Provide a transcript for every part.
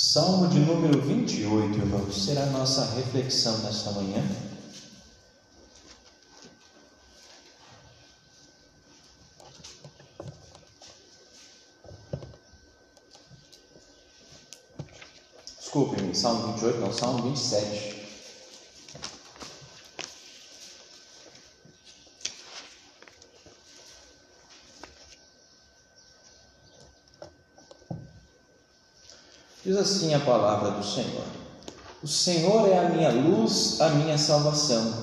Salmo de número 28, irmãos, será a nossa reflexão nesta manhã. Desculpem-me, Salmo 28, não, Salmo 27. Diz assim a palavra do Senhor: O Senhor é a minha luz, a minha salvação.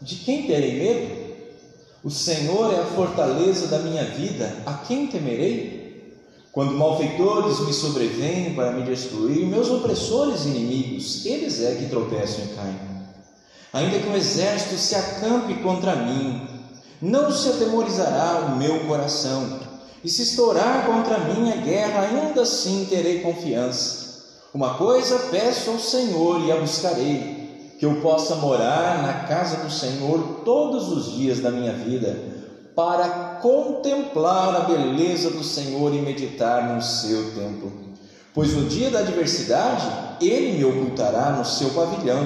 De quem terei medo? O Senhor é a fortaleza da minha vida, a quem temerei? Quando malfeitores me sobrevêm para me destruir, meus opressores e inimigos, eles é que tropeçam e caem. Ainda que um exército se acampe contra mim, não se atemorizará o meu coração. E se estourar contra mim a guerra, ainda assim terei confiança. Uma coisa peço ao Senhor e a buscarei, que eu possa morar na casa do Senhor todos os dias da minha vida, para contemplar a beleza do Senhor e meditar no seu templo. Pois no dia da adversidade, ele me ocultará no seu pavilhão,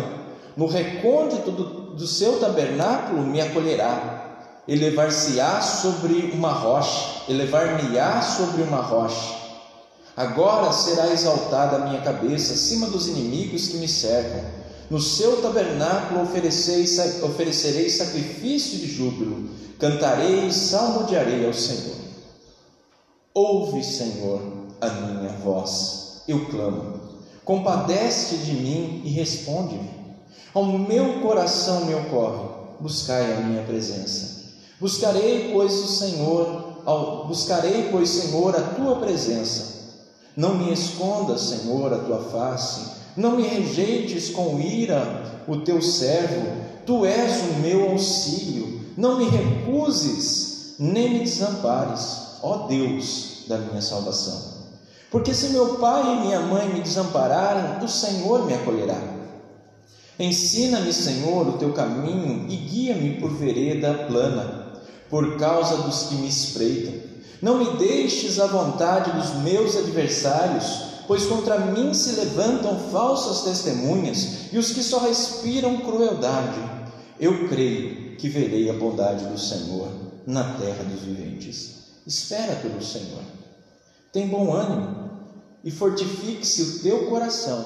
no recôndito do, do seu tabernáculo me acolherá. Elevar-se-á sobre uma rocha, elevar-me-á sobre uma rocha Agora será exaltada a minha cabeça acima dos inimigos que me cercam. No seu tabernáculo oferecerei sacrifício de júbilo, cantarei e salmodiarei ao Senhor. Ouve, Senhor, a minha voz, eu clamo. Compadece de mim e responde-me. Ao meu coração me ocorre, buscai a minha presença. Buscarei, pois, o Senhor, buscarei, pois, Senhor, a tua presença não me escondas, Senhor, a tua face, não me rejeites com ira o teu servo, tu és o meu auxílio, não me recuses, nem me desampares, ó Deus da minha salvação. Porque se meu pai e minha mãe me desampararem, o Senhor me acolherá. Ensina-me, Senhor, o teu caminho e guia-me por vereda plana, por causa dos que me espreitam. Não me deixes à vontade dos meus adversários, pois contra mim se levantam falsas testemunhas e os que só respiram crueldade. Eu creio que verei a bondade do Senhor na terra dos viventes. Espera pelo Senhor. Tem bom ânimo e fortifique-se o teu coração.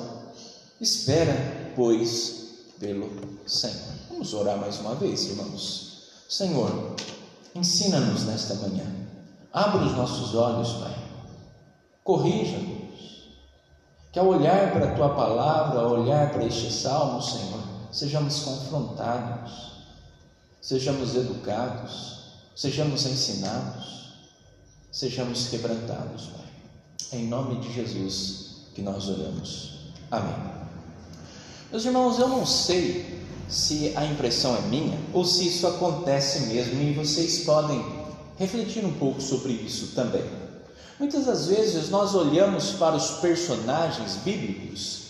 Espera, pois, pelo Senhor. Vamos orar mais uma vez, irmãos. Senhor, ensina-nos nesta manhã Abra os nossos olhos, Pai. Corrija-nos. Que ao olhar para a tua palavra, ao olhar para este salmo, Senhor, sejamos confrontados, sejamos educados, sejamos ensinados, sejamos quebrantados, Pai. Em nome de Jesus que nós oramos. Amém. Meus irmãos, eu não sei se a impressão é minha ou se isso acontece mesmo e vocês podem refletir um pouco sobre isso também. Muitas das vezes nós olhamos para os personagens bíblicos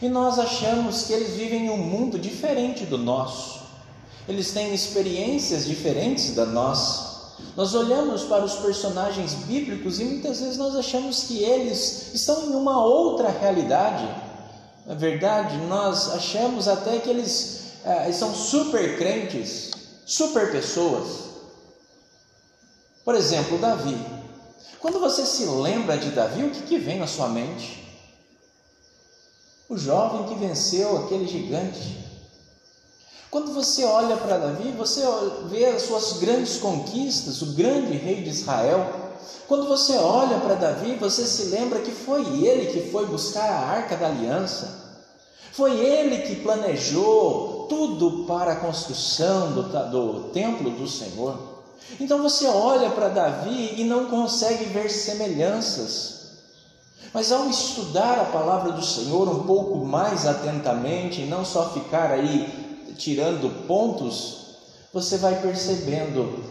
e nós achamos que eles vivem em um mundo diferente do nosso. Eles têm experiências diferentes da nossa. Nós olhamos para os personagens bíblicos e muitas vezes nós achamos que eles estão em uma outra realidade. Na verdade, nós achamos até que eles eh, são super crentes, super pessoas. Por exemplo, Davi. Quando você se lembra de Davi, o que, que vem na sua mente? O jovem que venceu aquele gigante. Quando você olha para Davi, você vê as suas grandes conquistas, o grande rei de Israel. Quando você olha para Davi, você se lembra que foi ele que foi buscar a arca da aliança. Foi ele que planejou tudo para a construção do, do templo do Senhor. Então você olha para Davi e não consegue ver semelhanças. Mas ao estudar a palavra do Senhor um pouco mais atentamente, não só ficar aí tirando pontos, você vai percebendo,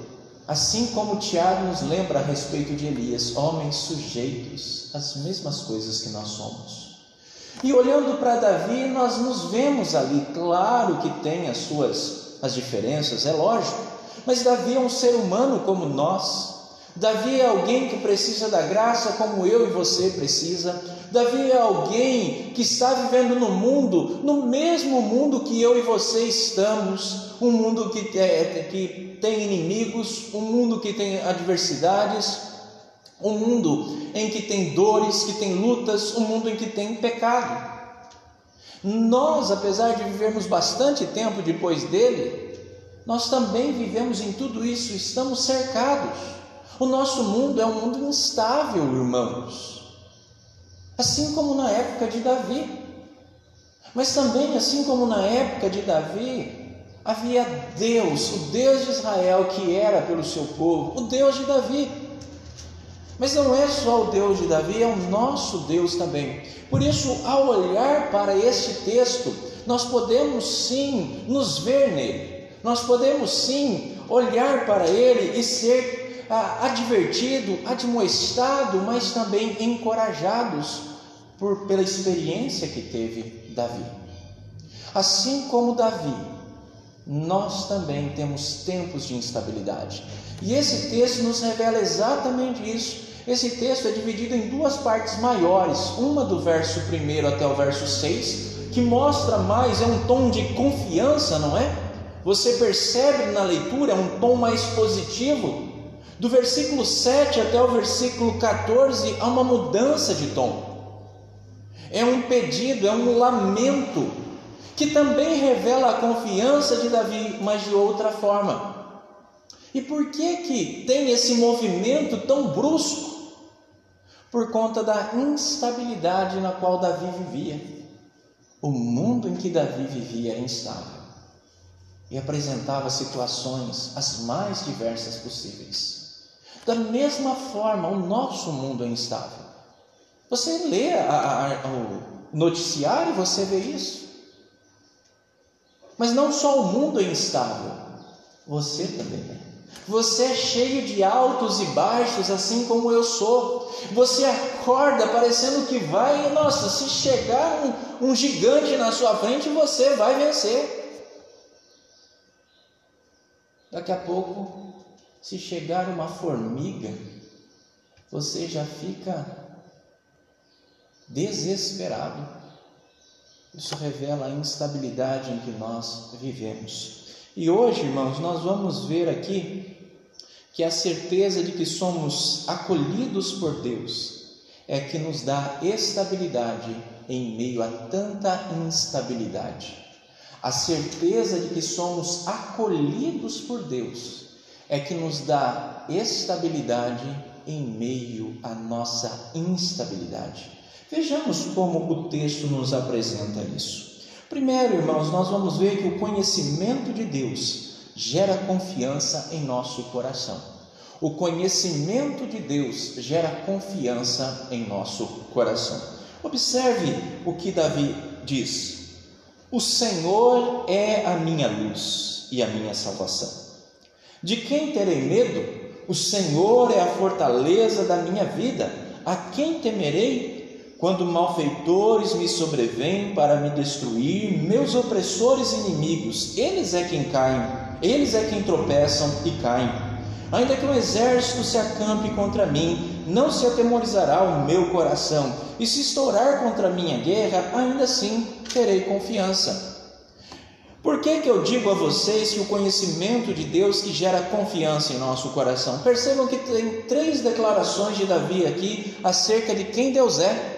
assim como Tiago nos lembra a respeito de Elias, homens sujeitos às mesmas coisas que nós somos. E olhando para Davi, nós nos vemos ali, claro que tem as suas as diferenças, é lógico, mas Davi é um ser humano como nós. Davi é alguém que precisa da graça como eu e você precisa. Davi é alguém que está vivendo no mundo, no mesmo mundo que eu e você estamos, um mundo que, é, que tem inimigos, um mundo que tem adversidades, um mundo em que tem dores, que tem lutas, um mundo em que tem pecado. Nós, apesar de vivermos bastante tempo depois dele, nós também vivemos em tudo isso, estamos cercados. O nosso mundo é um mundo instável, irmãos. Assim como na época de Davi. Mas também, assim como na época de Davi, havia Deus, o Deus de Israel, que era pelo seu povo, o Deus de Davi. Mas não é só o Deus de Davi, é o nosso Deus também. Por isso, ao olhar para este texto, nós podemos sim nos ver nele, nós podemos sim olhar para ele e ser ah, advertido, admoestado, mas também encorajados por, pela experiência que teve Davi. Assim como Davi, nós também temos tempos de instabilidade. E esse texto nos revela exatamente isso. Esse texto é dividido em duas partes maiores, uma do verso 1 até o verso 6, que mostra mais, é um tom de confiança, não é? Você percebe na leitura, é um tom mais positivo. Do versículo 7 até o versículo 14, há uma mudança de tom. É um pedido, é um lamento, que também revela a confiança de Davi, mas de outra forma. E por que que tem esse movimento tão brusco? por conta da instabilidade na qual Davi vivia. O mundo em que Davi vivia era instável e apresentava situações as mais diversas possíveis. Da mesma forma, o nosso mundo é instável. Você lê a, a, o noticiário e você vê isso. Mas não só o mundo é instável, você também é. Você é cheio de altos e baixos, assim como eu sou. Você acorda parecendo que vai, nossa, se chegar um, um gigante na sua frente, você vai vencer. Daqui a pouco, se chegar uma formiga, você já fica desesperado. Isso revela a instabilidade em que nós vivemos. E hoje, irmãos, nós vamos ver aqui que a certeza de que somos acolhidos por Deus é que nos dá estabilidade em meio a tanta instabilidade. A certeza de que somos acolhidos por Deus é que nos dá estabilidade em meio à nossa instabilidade. Vejamos como o texto nos apresenta isso. Primeiro, irmãos, nós vamos ver que o conhecimento de Deus gera confiança em nosso coração. O conhecimento de Deus gera confiança em nosso coração. Observe o que Davi diz: O Senhor é a minha luz e a minha salvação. De quem terei medo? O Senhor é a fortaleza da minha vida. A quem temerei? Quando malfeitores me sobrevêm para me destruir, meus opressores inimigos, eles é quem caem eles é quem tropeçam e caem. Ainda que um exército se acampe contra mim, não se atemorizará o meu coração, e se estourar contra minha guerra, ainda assim terei confiança. Por que, que eu digo a vocês que o conhecimento de Deus que gera confiança em nosso coração? Percebam que tem três declarações de Davi aqui acerca de quem Deus é.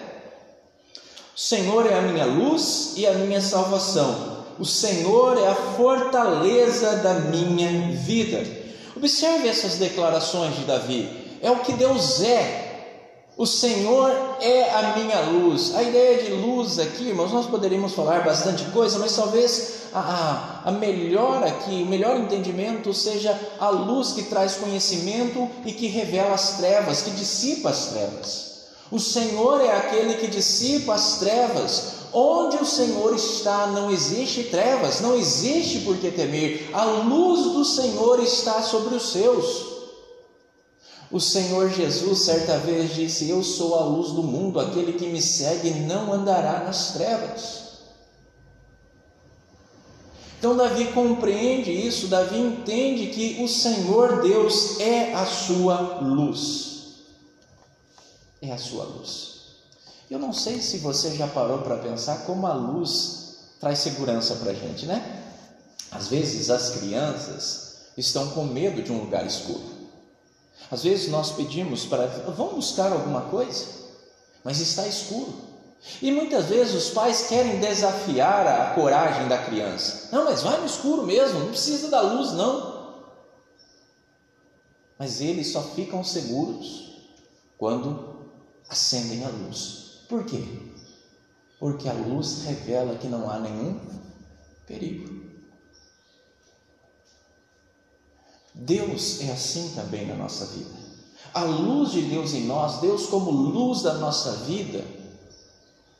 O Senhor é a minha luz e a minha salvação. O Senhor é a fortaleza da minha vida. Observe essas declarações de Davi. É o que Deus é. O Senhor é a minha luz. A ideia de luz aqui, irmãos, nós poderíamos falar bastante coisa, mas talvez a, a melhor aqui, o melhor entendimento seja a luz que traz conhecimento e que revela as trevas, que dissipa as trevas. O Senhor é aquele que dissipa as trevas, Onde o Senhor está, não existe trevas, não existe por que temer. A luz do Senhor está sobre os seus. O Senhor Jesus certa vez disse: Eu sou a luz do mundo, aquele que me segue não andará nas trevas. Então Davi compreende isso, Davi entende que o Senhor Deus é a sua luz. É a sua luz. Eu não sei se você já parou para pensar como a luz traz segurança para a gente, né? Às vezes as crianças estão com medo de um lugar escuro. Às vezes nós pedimos para, vamos buscar alguma coisa, mas está escuro. E muitas vezes os pais querem desafiar a coragem da criança. Não, mas vai no escuro mesmo, não precisa da luz, não. Mas eles só ficam seguros quando acendem a luz. Por quê? Porque a luz revela que não há nenhum perigo. Deus é assim também na nossa vida. A luz de Deus em nós, Deus como luz da nossa vida,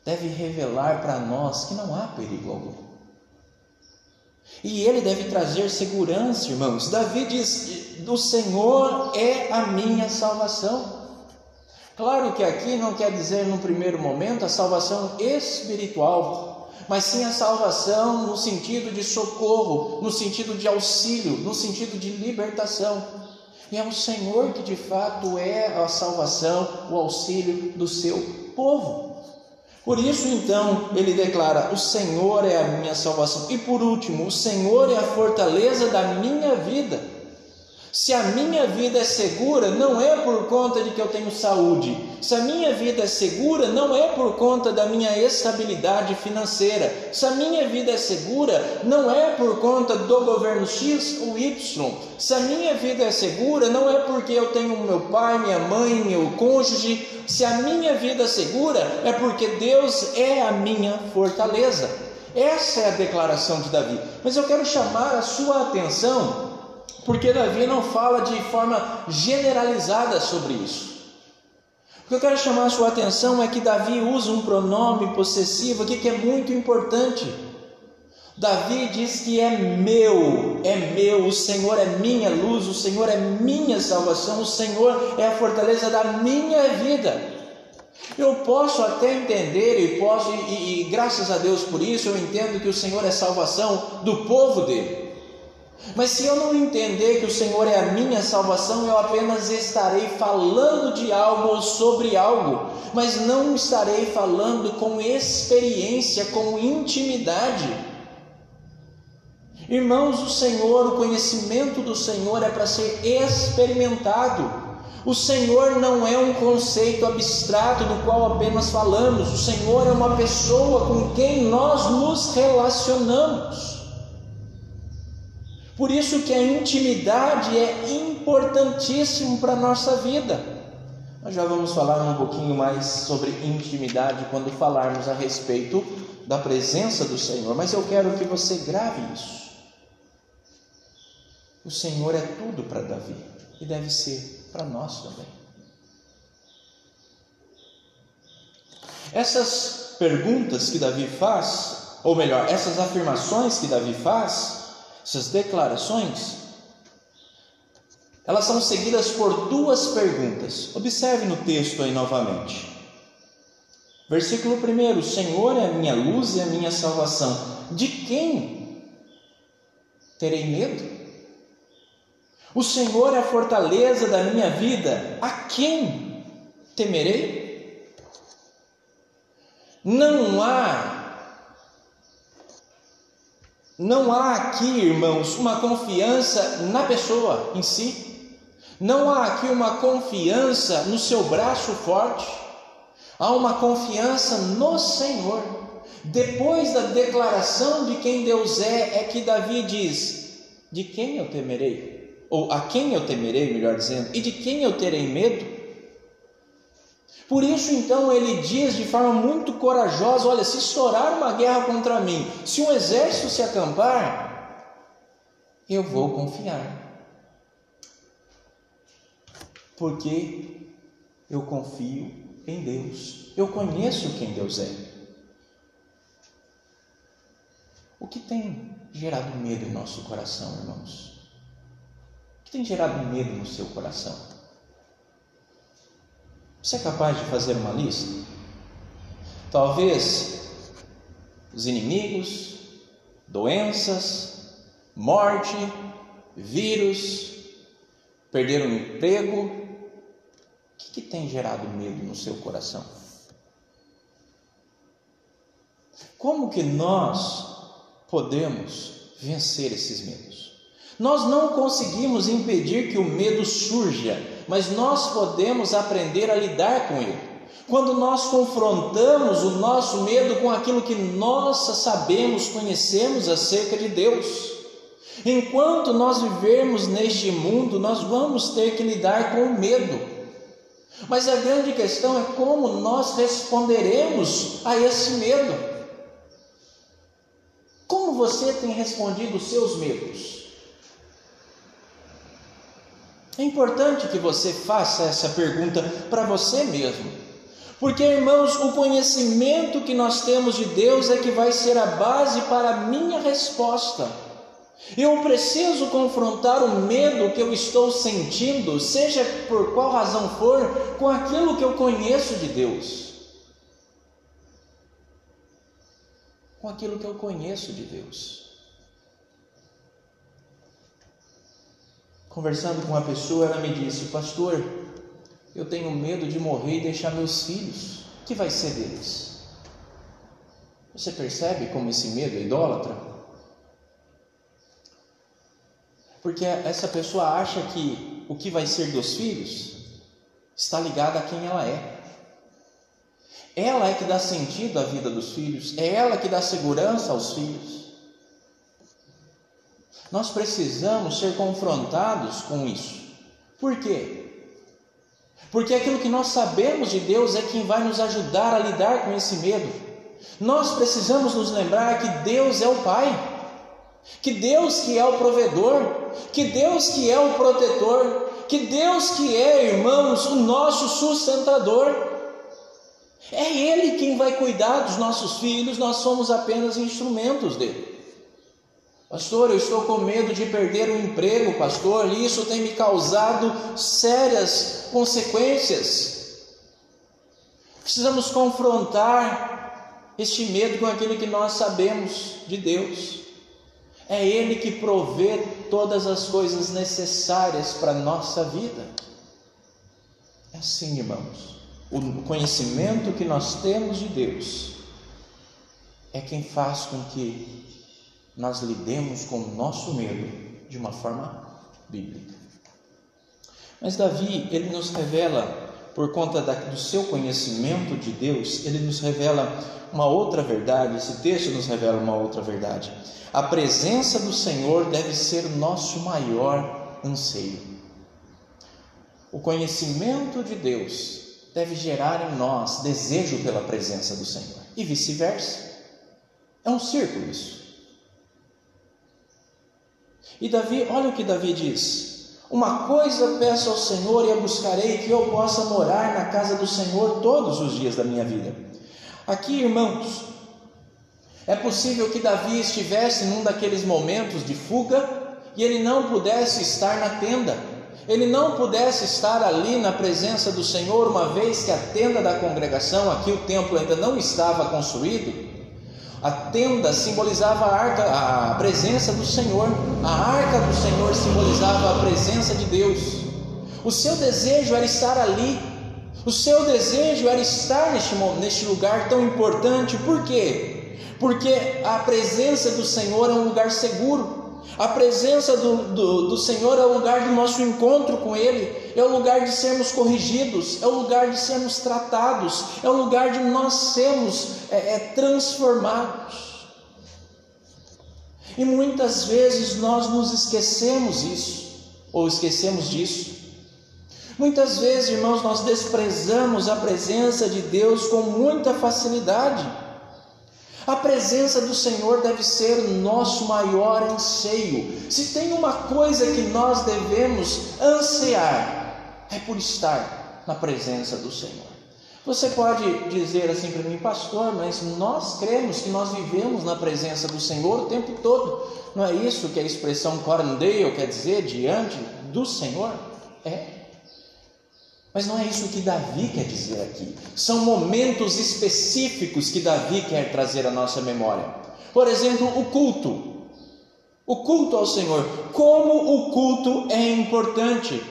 deve revelar para nós que não há perigo algum. E ele deve trazer segurança, irmãos. Davi diz: O Senhor é a minha salvação. Claro que aqui não quer dizer no primeiro momento a salvação espiritual, mas sim a salvação no sentido de socorro, no sentido de auxílio, no sentido de libertação. E é o Senhor que de fato é a salvação, o auxílio do seu povo. Por isso, então, ele declara: O Senhor é a minha salvação. E por último, o Senhor é a fortaleza da minha vida. Se a minha vida é segura, não é por conta de que eu tenho saúde. Se a minha vida é segura, não é por conta da minha estabilidade financeira. Se a minha vida é segura, não é por conta do governo X ou Y. Se a minha vida é segura, não é porque eu tenho meu pai, minha mãe, meu cônjuge. Se a minha vida é segura, é porque Deus é a minha fortaleza. Essa é a declaração de Davi. Mas eu quero chamar a sua atenção porque Davi não fala de forma generalizada sobre isso. O que eu quero chamar a sua atenção é que Davi usa um pronome possessivo aqui que é muito importante. Davi diz que é meu, é meu, o Senhor é minha luz, o Senhor é minha salvação, o Senhor é a fortaleza da minha vida. Eu posso até entender e posso, e, e graças a Deus por isso, eu entendo que o Senhor é salvação do povo dele. Mas se eu não entender que o Senhor é a minha salvação, eu apenas estarei falando de algo ou sobre algo, mas não estarei falando com experiência, com intimidade. Irmãos, o Senhor, o conhecimento do Senhor é para ser experimentado. O Senhor não é um conceito abstrato do qual apenas falamos, o Senhor é uma pessoa com quem nós nos relacionamos. Por isso que a intimidade é importantíssimo para a nossa vida. Nós já vamos falar um pouquinho mais sobre intimidade quando falarmos a respeito da presença do Senhor, mas eu quero que você grave isso. O Senhor é tudo para Davi e deve ser para nós também. Essas perguntas que Davi faz, ou melhor, essas afirmações que Davi faz, essas declarações, elas são seguidas por duas perguntas. Observe no texto aí novamente. Versículo 1: O Senhor é a minha luz e a minha salvação. De quem terei medo? O Senhor é a fortaleza da minha vida. A quem temerei? Não há não há aqui, irmãos, uma confiança na pessoa em si. Não há aqui uma confiança no seu braço forte. Há uma confiança no Senhor. Depois da declaração de quem Deus é, é que Davi diz: De quem eu temerei? Ou a quem eu temerei, melhor dizendo, e de quem eu terei medo? Por isso, então, ele diz de forma muito corajosa: olha, se estourar uma guerra contra mim, se um exército se acampar, eu vou confiar. Porque eu confio em Deus, eu conheço quem Deus é. O que tem gerado medo em nosso coração, irmãos? O que tem gerado medo no seu coração? Você é capaz de fazer uma lista? Talvez os inimigos, doenças, morte, vírus, perder um emprego. O que, que tem gerado medo no seu coração? Como que nós podemos vencer esses medos? Nós não conseguimos impedir que o medo surja, mas nós podemos aprender a lidar com ele. Quando nós confrontamos o nosso medo com aquilo que nós sabemos, conhecemos acerca de Deus. Enquanto nós vivermos neste mundo, nós vamos ter que lidar com o medo. Mas a grande questão é como nós responderemos a esse medo. Como você tem respondido os seus medos? É importante que você faça essa pergunta para você mesmo. Porque, irmãos, o conhecimento que nós temos de Deus é que vai ser a base para a minha resposta. Eu preciso confrontar o medo que eu estou sentindo, seja por qual razão for, com aquilo que eu conheço de Deus. Com aquilo que eu conheço de Deus. Conversando com uma pessoa, ela me disse: Pastor, eu tenho medo de morrer e deixar meus filhos. O que vai ser deles? Você percebe como esse medo é idólatra? Porque essa pessoa acha que o que vai ser dos filhos está ligado a quem ela é. Ela é que dá sentido à vida dos filhos, é ela que dá segurança aos filhos. Nós precisamos ser confrontados com isso. Por quê? Porque aquilo que nós sabemos de Deus é quem vai nos ajudar a lidar com esse medo. Nós precisamos nos lembrar que Deus é o Pai, que Deus que é o provedor, que Deus que é o protetor, que Deus que é, irmãos, o nosso sustentador. É Ele quem vai cuidar dos nossos filhos, nós somos apenas instrumentos dele. Pastor, eu estou com medo de perder o emprego, pastor, e isso tem me causado sérias consequências. Precisamos confrontar este medo com aquilo que nós sabemos de Deus. É Ele que provê todas as coisas necessárias para a nossa vida. É assim, irmãos. O conhecimento que nós temos de Deus é quem faz com que nós lidemos com o nosso medo de uma forma bíblica. Mas Davi, ele nos revela, por conta da, do seu conhecimento de Deus, ele nos revela uma outra verdade, esse texto nos revela uma outra verdade. A presença do Senhor deve ser nosso maior anseio. O conhecimento de Deus deve gerar em nós desejo pela presença do Senhor, e vice-versa. É um círculo isso. E Davi, olha o que Davi diz: Uma coisa peço ao Senhor e a buscarei que eu possa morar na casa do Senhor todos os dias da minha vida. Aqui, irmãos, é possível que Davi estivesse num daqueles momentos de fuga e ele não pudesse estar na tenda. Ele não pudesse estar ali na presença do Senhor, uma vez que a tenda da congregação, aqui o templo ainda não estava construído, a tenda simbolizava a, arca, a presença do Senhor, a arca do Senhor simbolizava a presença de Deus. O seu desejo era estar ali, o seu desejo era estar neste, neste lugar tão importante, por quê? Porque a presença do Senhor é um lugar seguro, a presença do, do, do, Senhor é o lugar do nosso encontro com Ele, é o lugar de sermos corrigidos, é o lugar de sermos tratados, é o lugar de nós sermos é, é, transformados. E muitas vezes nós nos esquecemos isso, ou esquecemos disso. Muitas vezes, irmãos, nós desprezamos a presença de Deus com muita facilidade. A presença do Senhor deve ser o nosso maior anseio. Se tem uma coisa que nós devemos ansiar, é por estar na presença do Senhor. Você pode dizer assim para mim, pastor, mas nós cremos que nós vivemos na presença do Senhor o tempo todo. Não é isso que a expressão corandale quer dizer, diante do Senhor? É. Mas não é isso que Davi quer dizer aqui. São momentos específicos que Davi quer trazer à nossa memória. Por exemplo, o culto. O culto ao Senhor. Como o culto é importante.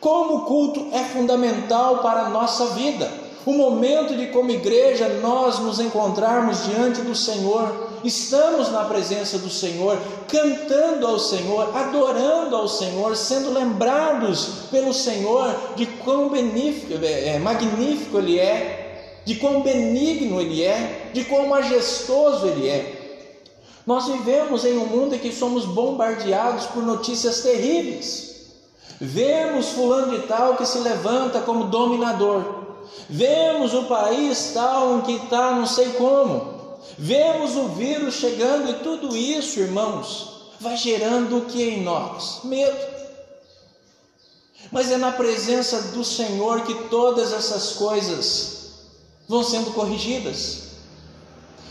Como o culto é fundamental para a nossa vida. O momento de, como igreja, nós nos encontrarmos diante do Senhor, estamos na presença do Senhor, cantando ao Senhor, adorando ao Senhor, sendo lembrados pelo Senhor de quão benífico, é, é magnífico Ele é, de quão benigno Ele é, de quão majestoso Ele é. Nós vivemos em um mundo em que somos bombardeados por notícias terríveis. Vemos fulano de tal que se levanta como dominador. Vemos o país tal que está não sei como. Vemos o vírus chegando e tudo isso, irmãos, vai gerando o que em nós? Medo. Mas é na presença do Senhor que todas essas coisas vão sendo corrigidas.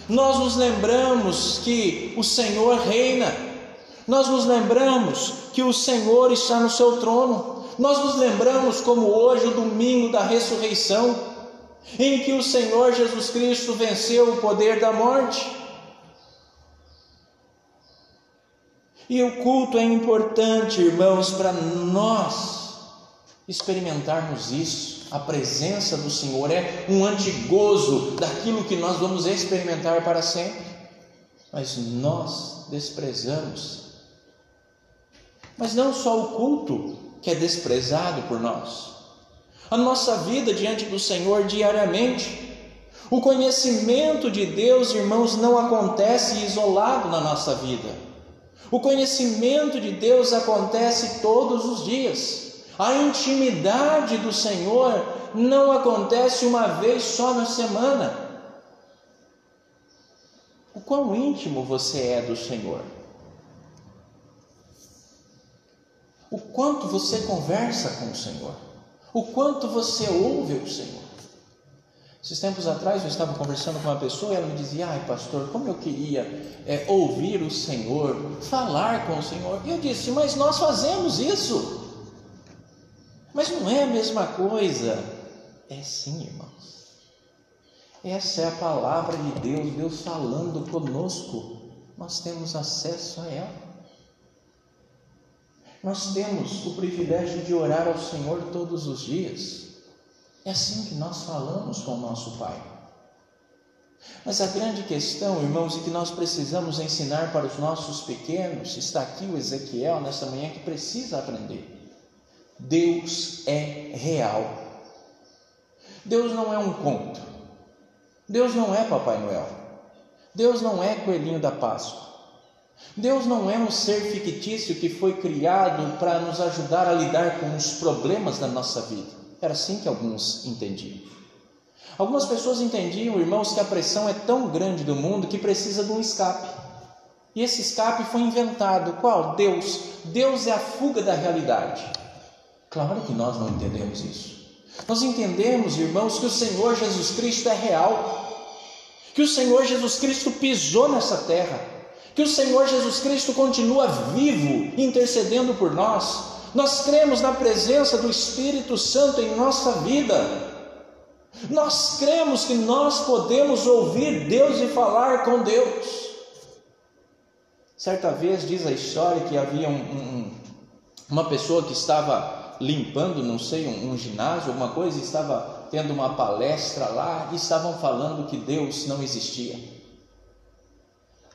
Nós nos lembramos que o Senhor reina, nós nos lembramos que o Senhor está no seu trono, nós nos lembramos como hoje, o domingo da ressurreição, em que o Senhor Jesus Cristo venceu o poder da morte. E o culto é importante, irmãos, para nós experimentarmos isso a presença do Senhor é um antigozo daquilo que nós vamos experimentar para sempre. Mas nós desprezamos. Mas não só o culto que é desprezado por nós, a nossa vida diante do Senhor diariamente. O conhecimento de Deus, irmãos, não acontece isolado na nossa vida. O conhecimento de Deus acontece todos os dias. A intimidade do Senhor não acontece uma vez só na semana. O quão íntimo você é do Senhor? O quanto você conversa com o Senhor? O quanto você ouve o Senhor? Esses tempos atrás eu estava conversando com uma pessoa e ela me dizia: Ai, pastor, como eu queria é, ouvir o Senhor, falar com o Senhor. E eu disse: Mas nós fazemos isso. Mas não é a mesma coisa. É sim, irmãos. Essa é a palavra de Deus, Deus falando conosco. Nós temos acesso a ela. Nós temos o privilégio de orar ao Senhor todos os dias. É assim que nós falamos com o nosso Pai. Mas a grande questão, irmãos, e que nós precisamos ensinar para os nossos pequenos, está aqui o Ezequiel nessa manhã que precisa aprender. Deus é real. Deus não é um conto. Deus não é Papai Noel. Deus não é coelhinho da Páscoa. Deus não é um ser fictício que foi criado para nos ajudar a lidar com os problemas da nossa vida. Era assim que alguns entendiam. Algumas pessoas entendiam, irmãos, que a pressão é tão grande do mundo que precisa de um escape. E esse escape foi inventado. Qual? Deus. Deus é a fuga da realidade. Claro que nós não entendemos isso. Nós entendemos, irmãos, que o Senhor Jesus Cristo é real, que o Senhor Jesus Cristo pisou nessa terra, que o Senhor Jesus Cristo continua vivo, intercedendo por nós. Nós cremos na presença do Espírito Santo em nossa vida. Nós cremos que nós podemos ouvir Deus e falar com Deus. Certa vez diz a história que havia um, um, uma pessoa que estava limpando, não sei, um, um ginásio, alguma coisa, estava tendo uma palestra lá e estavam falando que Deus não existia.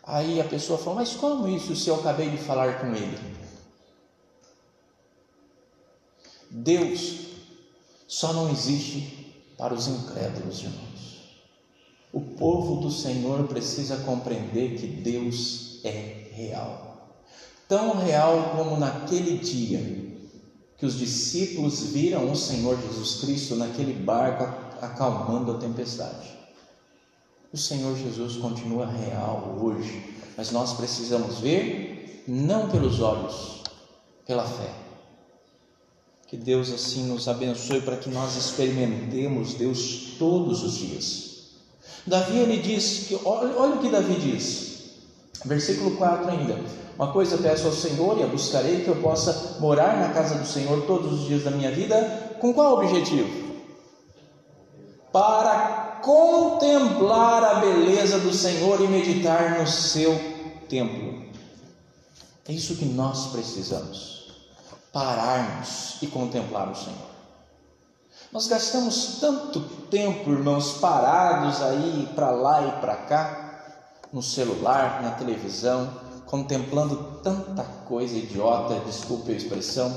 Aí a pessoa falou: Mas como isso se eu acabei de falar com ele? Deus só não existe para os incrédulos, irmãos. O povo do Senhor precisa compreender que Deus é real. Tão real como naquele dia que os discípulos viram o Senhor Jesus Cristo naquele barco acalmando a tempestade. O Senhor Jesus continua real hoje, mas nós precisamos ver não pelos olhos, pela fé. Que Deus assim nos abençoe para que nós experimentemos Deus todos os dias. Davi ele diz que olha, olha o que Davi diz. Versículo 4 ainda. Uma coisa peço ao Senhor e a buscarei que eu possa morar na casa do Senhor todos os dias da minha vida. Com qual objetivo? Para contemplar a beleza do Senhor e meditar no seu templo. É isso que nós precisamos, pararmos e contemplar o Senhor. Nós gastamos tanto tempo, irmãos, parados aí para lá e para cá, no celular, na televisão, contemplando tanta coisa idiota, desculpe a expressão,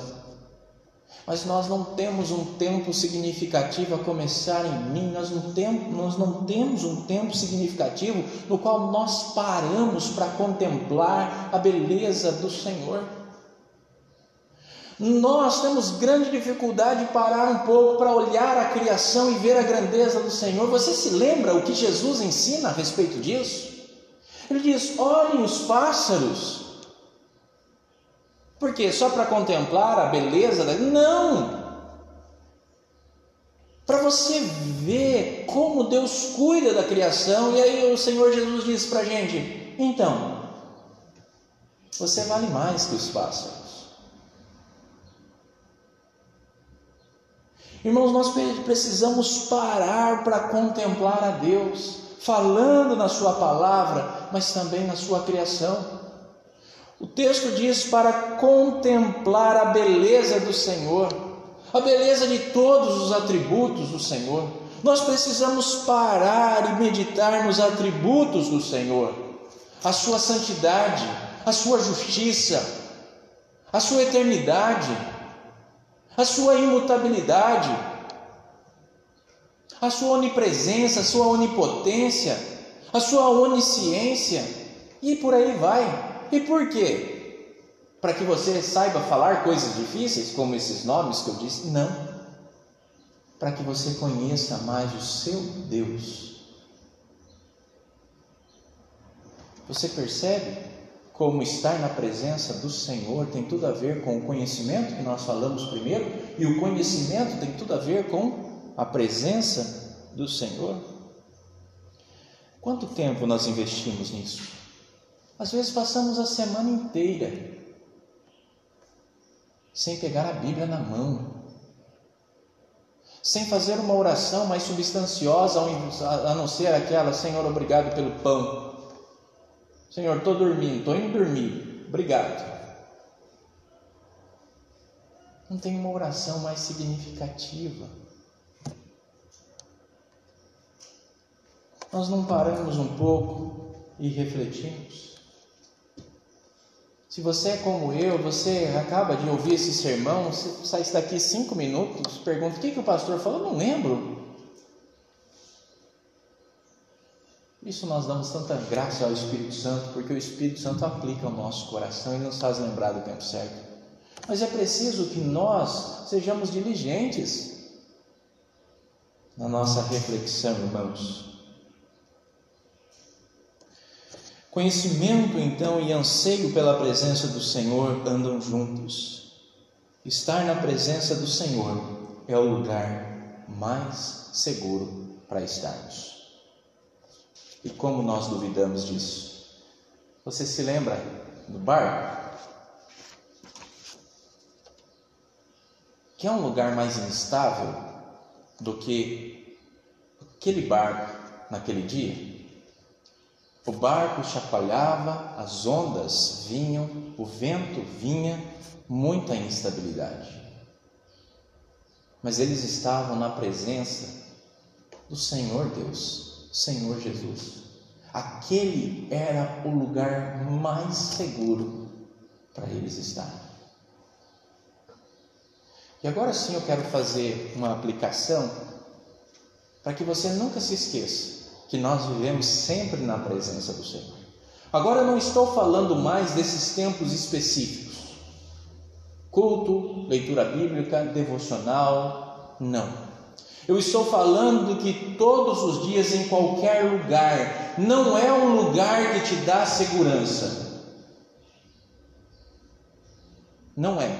mas nós não temos um tempo significativo a começar em mim, nós não, temos, nós não temos um tempo significativo no qual nós paramos para contemplar a beleza do Senhor. Nós temos grande dificuldade de parar um pouco para olhar a criação e ver a grandeza do Senhor. Você se lembra o que Jesus ensina a respeito disso? Ele diz: olhem os pássaros, por quê? Só para contemplar a beleza? Da... Não! Para você ver como Deus cuida da criação, e aí o Senhor Jesus diz para a gente: então, você vale mais que os pássaros. Irmãos, nós precisamos parar para contemplar a Deus, falando na Sua palavra, mas também na Sua criação. O texto diz para contemplar a beleza do Senhor, a beleza de todos os atributos do Senhor. Nós precisamos parar e meditar nos atributos do Senhor, a sua santidade, a sua justiça, a sua eternidade, a sua imutabilidade, a sua onipresença, a sua onipotência, a sua onisciência, e por aí vai. E por quê? Para que você saiba falar coisas difíceis, como esses nomes que eu disse? Não. Para que você conheça mais o seu Deus. Você percebe como estar na presença do Senhor tem tudo a ver com o conhecimento que nós falamos primeiro, e o conhecimento tem tudo a ver com a presença do Senhor? Quanto tempo nós investimos nisso? Às vezes passamos a semana inteira sem pegar a Bíblia na mão, sem fazer uma oração mais substanciosa, a não ser aquela: Senhor, obrigado pelo pão. Senhor, estou dormindo, estou indo dormir, obrigado. Não tem uma oração mais significativa. Nós não paramos um pouco e refletimos. Se você é como eu, você acaba de ouvir esse sermão, você sai daqui cinco minutos, pergunta o que, que o pastor falou, não lembro. Isso nós damos tanta graça ao Espírito Santo, porque o Espírito Santo aplica ao nosso coração e nos faz lembrar do tempo certo. Mas é preciso que nós sejamos diligentes na nossa reflexão, irmãos. Conhecimento, então, e anseio pela presença do Senhor andam juntos. Estar na presença do Senhor é o lugar mais seguro para estarmos. E como nós duvidamos disso? Você se lembra do barco? Que é um lugar mais instável do que aquele barco naquele dia? O barco chacoalhava, as ondas vinham, o vento vinha, muita instabilidade. Mas eles estavam na presença do Senhor Deus, Senhor Jesus. Aquele era o lugar mais seguro para eles estar. E agora sim eu quero fazer uma aplicação para que você nunca se esqueça que nós vivemos sempre na presença do Senhor. Agora eu não estou falando mais desses tempos específicos. Culto, leitura bíblica, devocional, não. Eu estou falando que todos os dias, em qualquer lugar, não é um lugar que te dá segurança. Não é.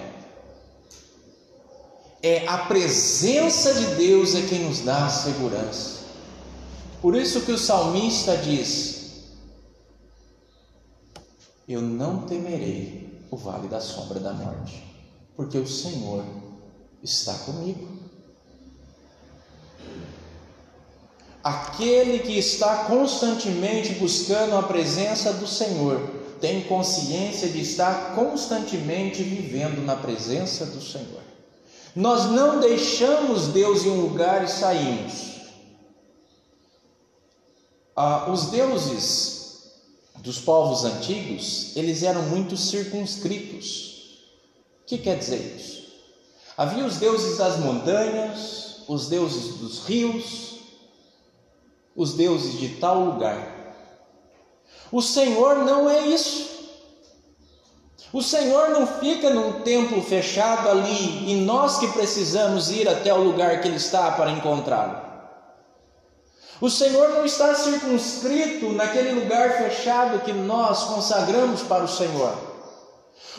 É a presença de Deus é quem nos dá segurança. Por isso que o salmista diz: Eu não temerei o vale da sombra da morte, porque o Senhor está comigo. Aquele que está constantemente buscando a presença do Senhor tem consciência de estar constantemente vivendo na presença do Senhor. Nós não deixamos Deus em um lugar e saímos. Ah, os deuses dos povos antigos, eles eram muito circunscritos. O que quer dizer isso? Havia os deuses das montanhas, os deuses dos rios, os deuses de tal lugar. O Senhor não é isso. O Senhor não fica num templo fechado ali e nós que precisamos ir até o lugar que Ele está para encontrá-lo. O Senhor não está circunscrito naquele lugar fechado que nós consagramos para o Senhor.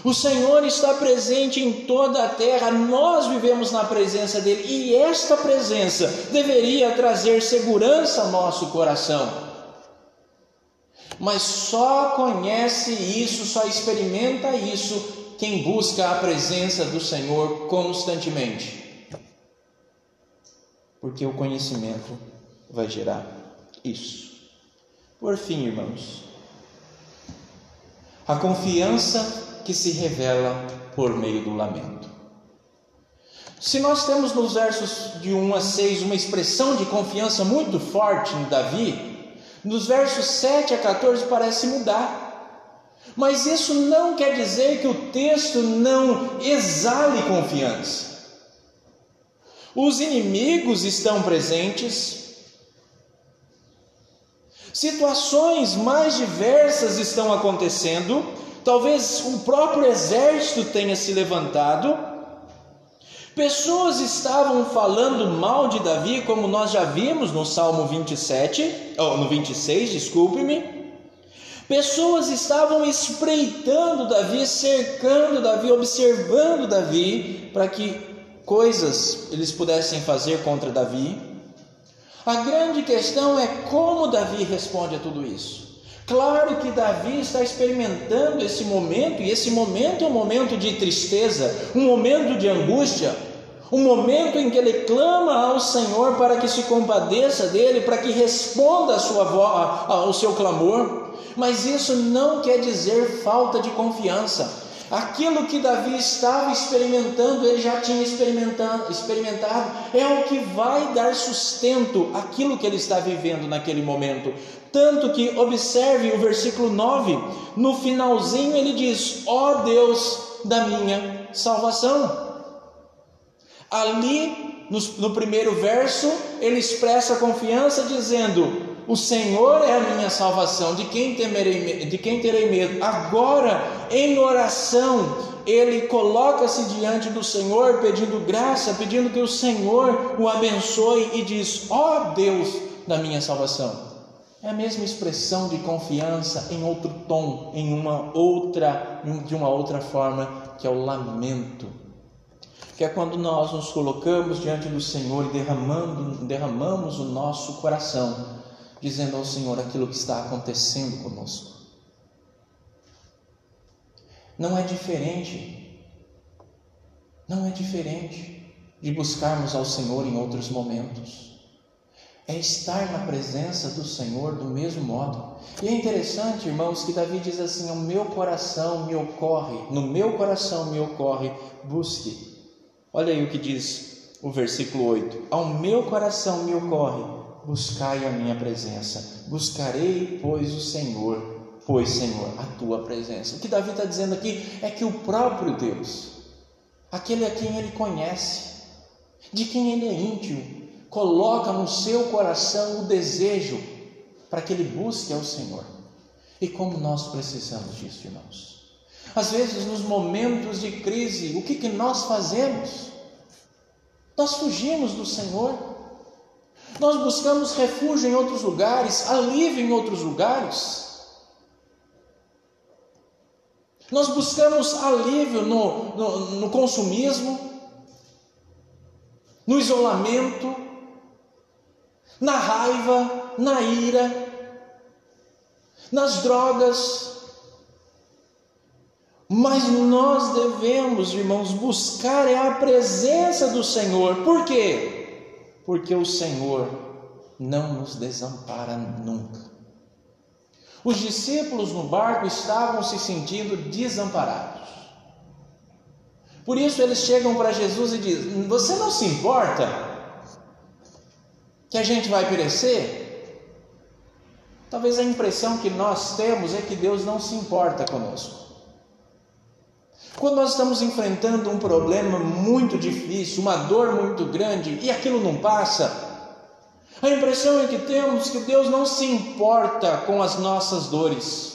O Senhor está presente em toda a terra, nós vivemos na presença dEle e esta presença deveria trazer segurança ao nosso coração mas só conhece isso, só experimenta isso quem busca a presença do Senhor constantemente. Porque o conhecimento vai gerar isso. Por fim, irmãos, a confiança que se revela por meio do lamento. Se nós temos nos versos de 1 a 6 uma expressão de confiança muito forte em Davi, nos versos 7 a 14 parece mudar. Mas isso não quer dizer que o texto não exale confiança. Os inimigos estão presentes, situações mais diversas estão acontecendo, talvez o próprio exército tenha se levantado, Pessoas estavam falando mal de Davi, como nós já vimos no Salmo 27, ou no 26, desculpe-me. Pessoas estavam espreitando Davi, cercando Davi, observando Davi, para que coisas eles pudessem fazer contra Davi. A grande questão é como Davi responde a tudo isso. Claro que Davi está experimentando esse momento, e esse momento é um momento de tristeza, um momento de angústia, um momento em que ele clama ao Senhor para que se compadeça dele, para que responda a sua ao seu clamor. Mas isso não quer dizer falta de confiança. Aquilo que Davi estava experimentando, ele já tinha experimentado, experimentado, é o que vai dar sustento àquilo que ele está vivendo naquele momento. Tanto que, observe o versículo 9, no finalzinho ele diz: Ó oh Deus da minha salvação. Ali, no, no primeiro verso, ele expressa confiança dizendo: O Senhor é a minha salvação, de quem, temerei, de quem terei medo? Agora, em oração, ele coloca-se diante do Senhor, pedindo graça, pedindo que o Senhor o abençoe e diz: Ó oh Deus da minha salvação. É a mesma expressão de confiança em outro tom, em uma outra, de uma outra forma, que é o lamento que é quando nós nos colocamos diante do Senhor e derramando, derramamos o nosso coração, dizendo ao Senhor aquilo que está acontecendo conosco. Não é diferente, não é diferente de buscarmos ao Senhor em outros momentos. É estar na presença do Senhor do mesmo modo. E é interessante, irmãos, que Davi diz assim: O meu coração me ocorre, no meu coração me ocorre, busque Olha aí o que diz o versículo 8: Ao meu coração me ocorre, buscai a minha presença, buscarei, pois, o Senhor, pois, Senhor, a tua presença. O que Davi está dizendo aqui é que o próprio Deus, aquele a quem ele conhece, de quem ele é íntimo, coloca no seu coração o desejo para que ele busque ao Senhor. E como nós precisamos disso, irmãos. Às vezes, nos momentos de crise, o que, que nós fazemos? Nós fugimos do Senhor, nós buscamos refúgio em outros lugares, alívio em outros lugares. Nós buscamos alívio no, no, no consumismo, no isolamento, na raiva, na ira, nas drogas, mas nós devemos, irmãos, buscar é a presença do Senhor. Por quê? Porque o Senhor não nos desampara nunca. Os discípulos no barco estavam se sentindo desamparados. Por isso eles chegam para Jesus e dizem: Você não se importa que a gente vai perecer? Talvez a impressão que nós temos é que Deus não se importa conosco. Quando nós estamos enfrentando um problema muito difícil, uma dor muito grande e aquilo não passa, a impressão é que temos que Deus não se importa com as nossas dores.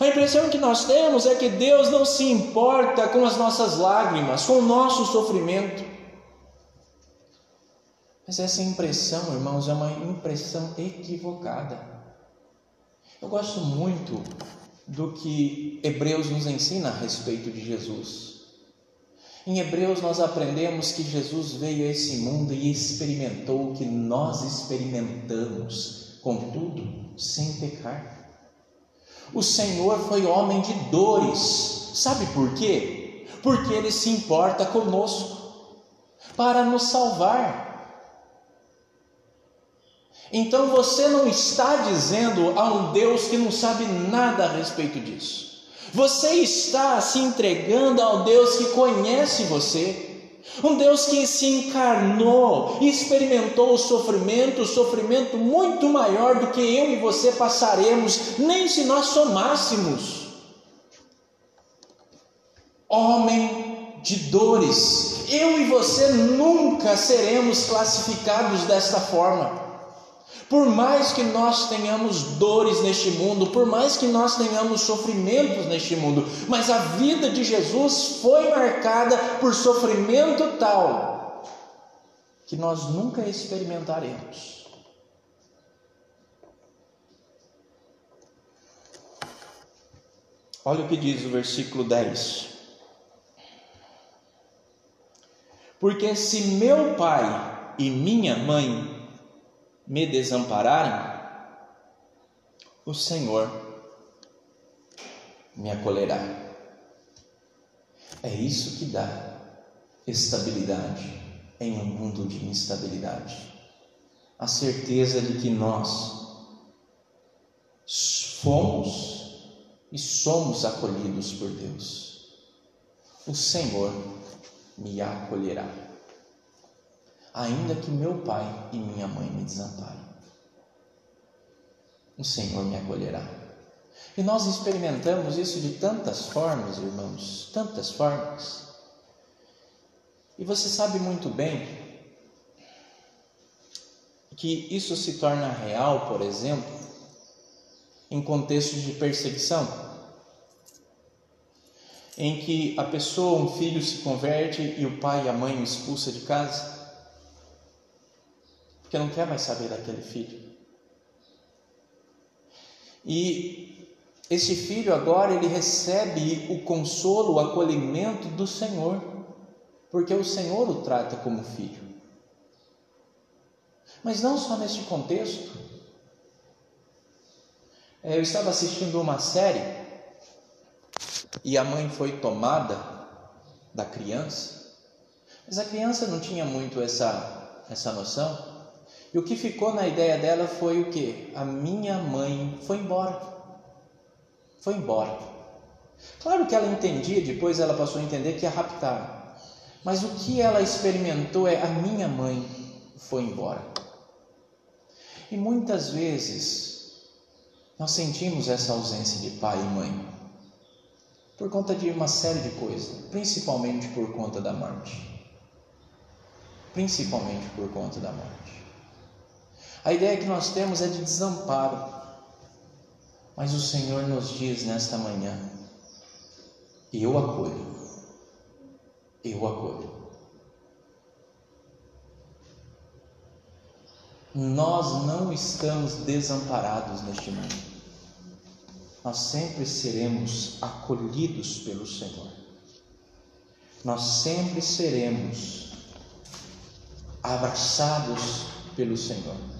A impressão que nós temos é que Deus não se importa com as nossas lágrimas, com o nosso sofrimento. Mas essa impressão, irmãos, é uma impressão equivocada. Eu gosto muito do que Hebreus nos ensina a respeito de Jesus. Em Hebreus nós aprendemos que Jesus veio a esse mundo e experimentou o que nós experimentamos, contudo, sem pecar. O Senhor foi homem de dores. Sabe por quê? Porque ele se importa conosco para nos salvar. Então você não está dizendo a um Deus que não sabe nada a respeito disso. Você está se entregando ao Deus que conhece você. Um Deus que se encarnou e experimentou o sofrimento, o sofrimento muito maior do que eu e você passaremos, nem se nós somássemos. Homem de dores, eu e você nunca seremos classificados desta forma. Por mais que nós tenhamos dores neste mundo, por mais que nós tenhamos sofrimentos neste mundo, mas a vida de Jesus foi marcada por sofrimento tal que nós nunca experimentaremos. Olha o que diz o versículo 10. Porque se meu pai e minha mãe me desampararem, o Senhor me acolherá. É isso que dá estabilidade em um mundo de instabilidade. A certeza de que nós fomos e somos acolhidos por Deus. O Senhor me acolherá ainda que meu pai e minha mãe me desamparem. O Senhor me acolherá. E nós experimentamos isso de tantas formas, irmãos, tantas formas. E você sabe muito bem que isso se torna real, por exemplo, em contextos de perseguição, em que a pessoa, um filho se converte e o pai e a mãe o expulsa de casa porque não quer mais saber daquele filho. E esse filho agora ele recebe o consolo, o acolhimento do Senhor, porque o Senhor o trata como filho. Mas não só neste contexto. É, eu estava assistindo uma série e a mãe foi tomada da criança, mas a criança não tinha muito essa, essa noção. E o que ficou na ideia dela foi o que? A minha mãe foi embora. Foi embora. Claro que ela entendia, depois ela passou a entender que ia raptar. Mas o que ela experimentou é a minha mãe foi embora. E muitas vezes nós sentimos essa ausência de pai e mãe por conta de uma série de coisas, principalmente por conta da morte. Principalmente por conta da morte. A ideia que nós temos é de desamparo. Mas o Senhor nos diz nesta manhã: eu acolho, eu acolho. Nós não estamos desamparados neste mundo. Nós sempre seremos acolhidos pelo Senhor. Nós sempre seremos abraçados pelo Senhor.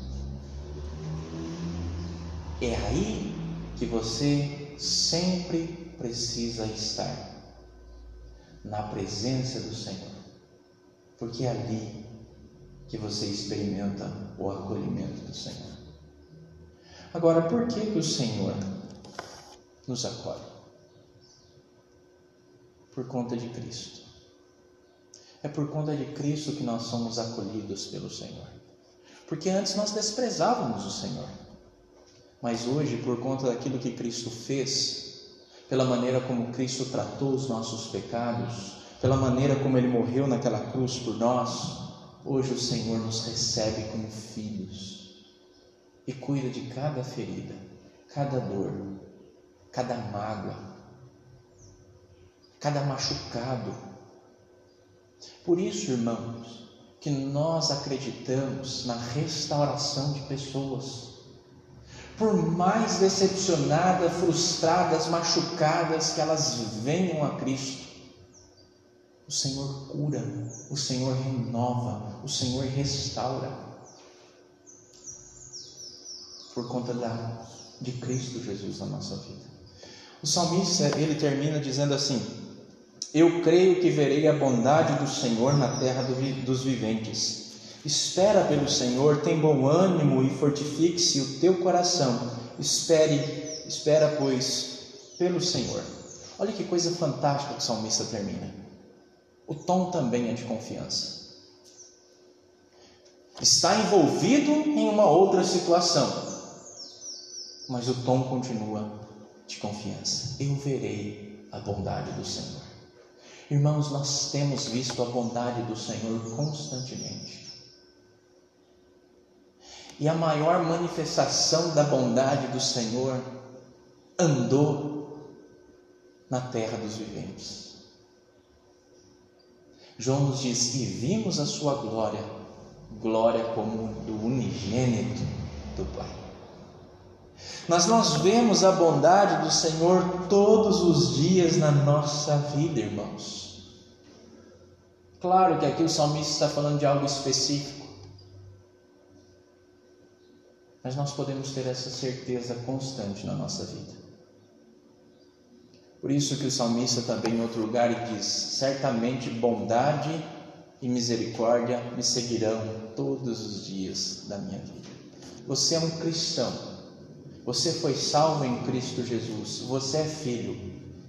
É aí que você sempre precisa estar na presença do Senhor, porque ali que você experimenta o acolhimento do Senhor. Agora, por que, que o Senhor nos acolhe? Por conta de Cristo. É por conta de Cristo que nós somos acolhidos pelo Senhor. Porque antes nós desprezávamos o Senhor. Mas hoje, por conta daquilo que Cristo fez, pela maneira como Cristo tratou os nossos pecados, pela maneira como Ele morreu naquela cruz por nós, hoje o Senhor nos recebe como filhos e cuida de cada ferida, cada dor, cada mágoa, cada machucado. Por isso, irmãos, que nós acreditamos na restauração de pessoas por mais decepcionadas, frustradas, machucadas que elas venham a Cristo, o Senhor cura, o Senhor renova, o Senhor restaura. Por conta da, de Cristo Jesus na nossa vida. O salmista ele termina dizendo assim: Eu creio que verei a bondade do Senhor na terra do, dos viventes. Espera pelo Senhor, tem bom ânimo e fortifique-se o teu coração. Espere, espera, pois, pelo Senhor. Olha que coisa fantástica que o salmista termina. O tom também é de confiança. Está envolvido em uma outra situação, mas o tom continua de confiança. Eu verei a bondade do Senhor. Irmãos, nós temos visto a bondade do Senhor constantemente. E a maior manifestação da bondade do Senhor andou na terra dos viventes. João nos diz: E vimos a sua glória, glória como do unigênito do Pai. Mas nós vemos a bondade do Senhor todos os dias na nossa vida, irmãos. Claro que aqui o salmista está falando de algo específico mas nós podemos ter essa certeza constante na nossa vida. Por isso que o salmista também em outro lugar diz: certamente bondade e misericórdia me seguirão todos os dias da minha vida. Você é um cristão. Você foi salvo em Cristo Jesus. Você é filho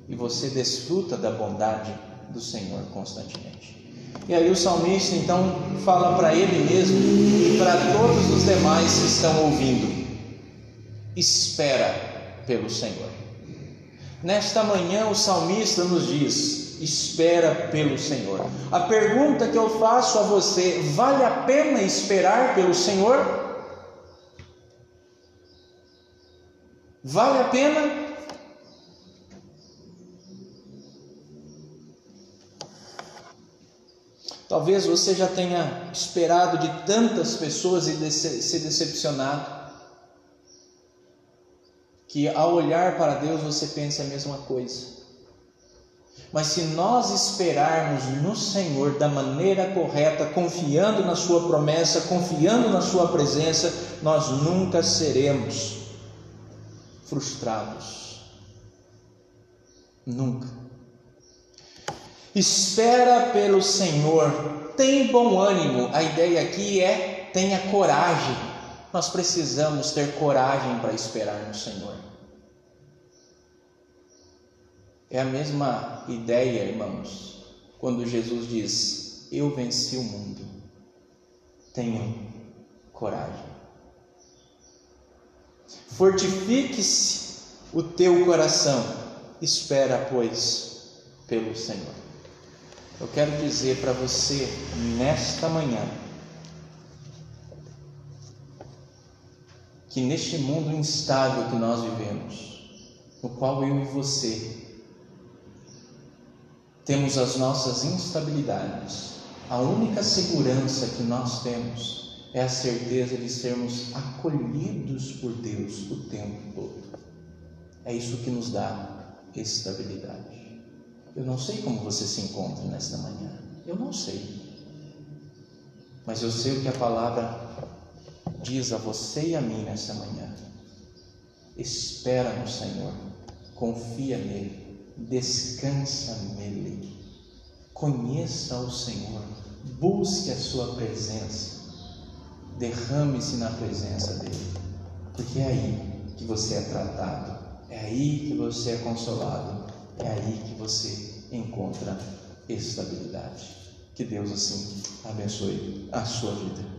e você desfruta da bondade do Senhor constantemente. E aí o salmista então fala para ele mesmo e para todos os demais que estão ouvindo: espera pelo Senhor. Nesta manhã o salmista nos diz: espera pelo Senhor. A pergunta que eu faço a você: vale a pena esperar pelo Senhor? Vale a pena? Talvez você já tenha esperado de tantas pessoas e se decepcionado, que ao olhar para Deus você pensa a mesma coisa. Mas se nós esperarmos no Senhor da maneira correta, confiando na Sua promessa, confiando na Sua presença, nós nunca seremos frustrados. Nunca. Espera pelo Senhor, tem bom ânimo. A ideia aqui é tenha coragem. Nós precisamos ter coragem para esperar no Senhor. É a mesma ideia, irmãos, quando Jesus diz: Eu venci o mundo. Tenham coragem. Fortifique-se o teu coração. Espera, pois, pelo Senhor. Eu quero dizer para você nesta manhã que neste mundo instável que nós vivemos, no qual eu e você temos as nossas instabilidades, a única segurança que nós temos é a certeza de sermos acolhidos por Deus o tempo todo. É isso que nos dá estabilidade. Eu não sei como você se encontra nesta manhã. Eu não sei. Mas eu sei o que a palavra diz a você e a mim nesta manhã. Espera no Senhor, confia nele, descansa nele, conheça o Senhor, busque a sua presença, derrame-se na presença dele, porque é aí que você é tratado, é aí que você é consolado, é aí que você encontra estabilidade. Que Deus assim abençoe a sua vida.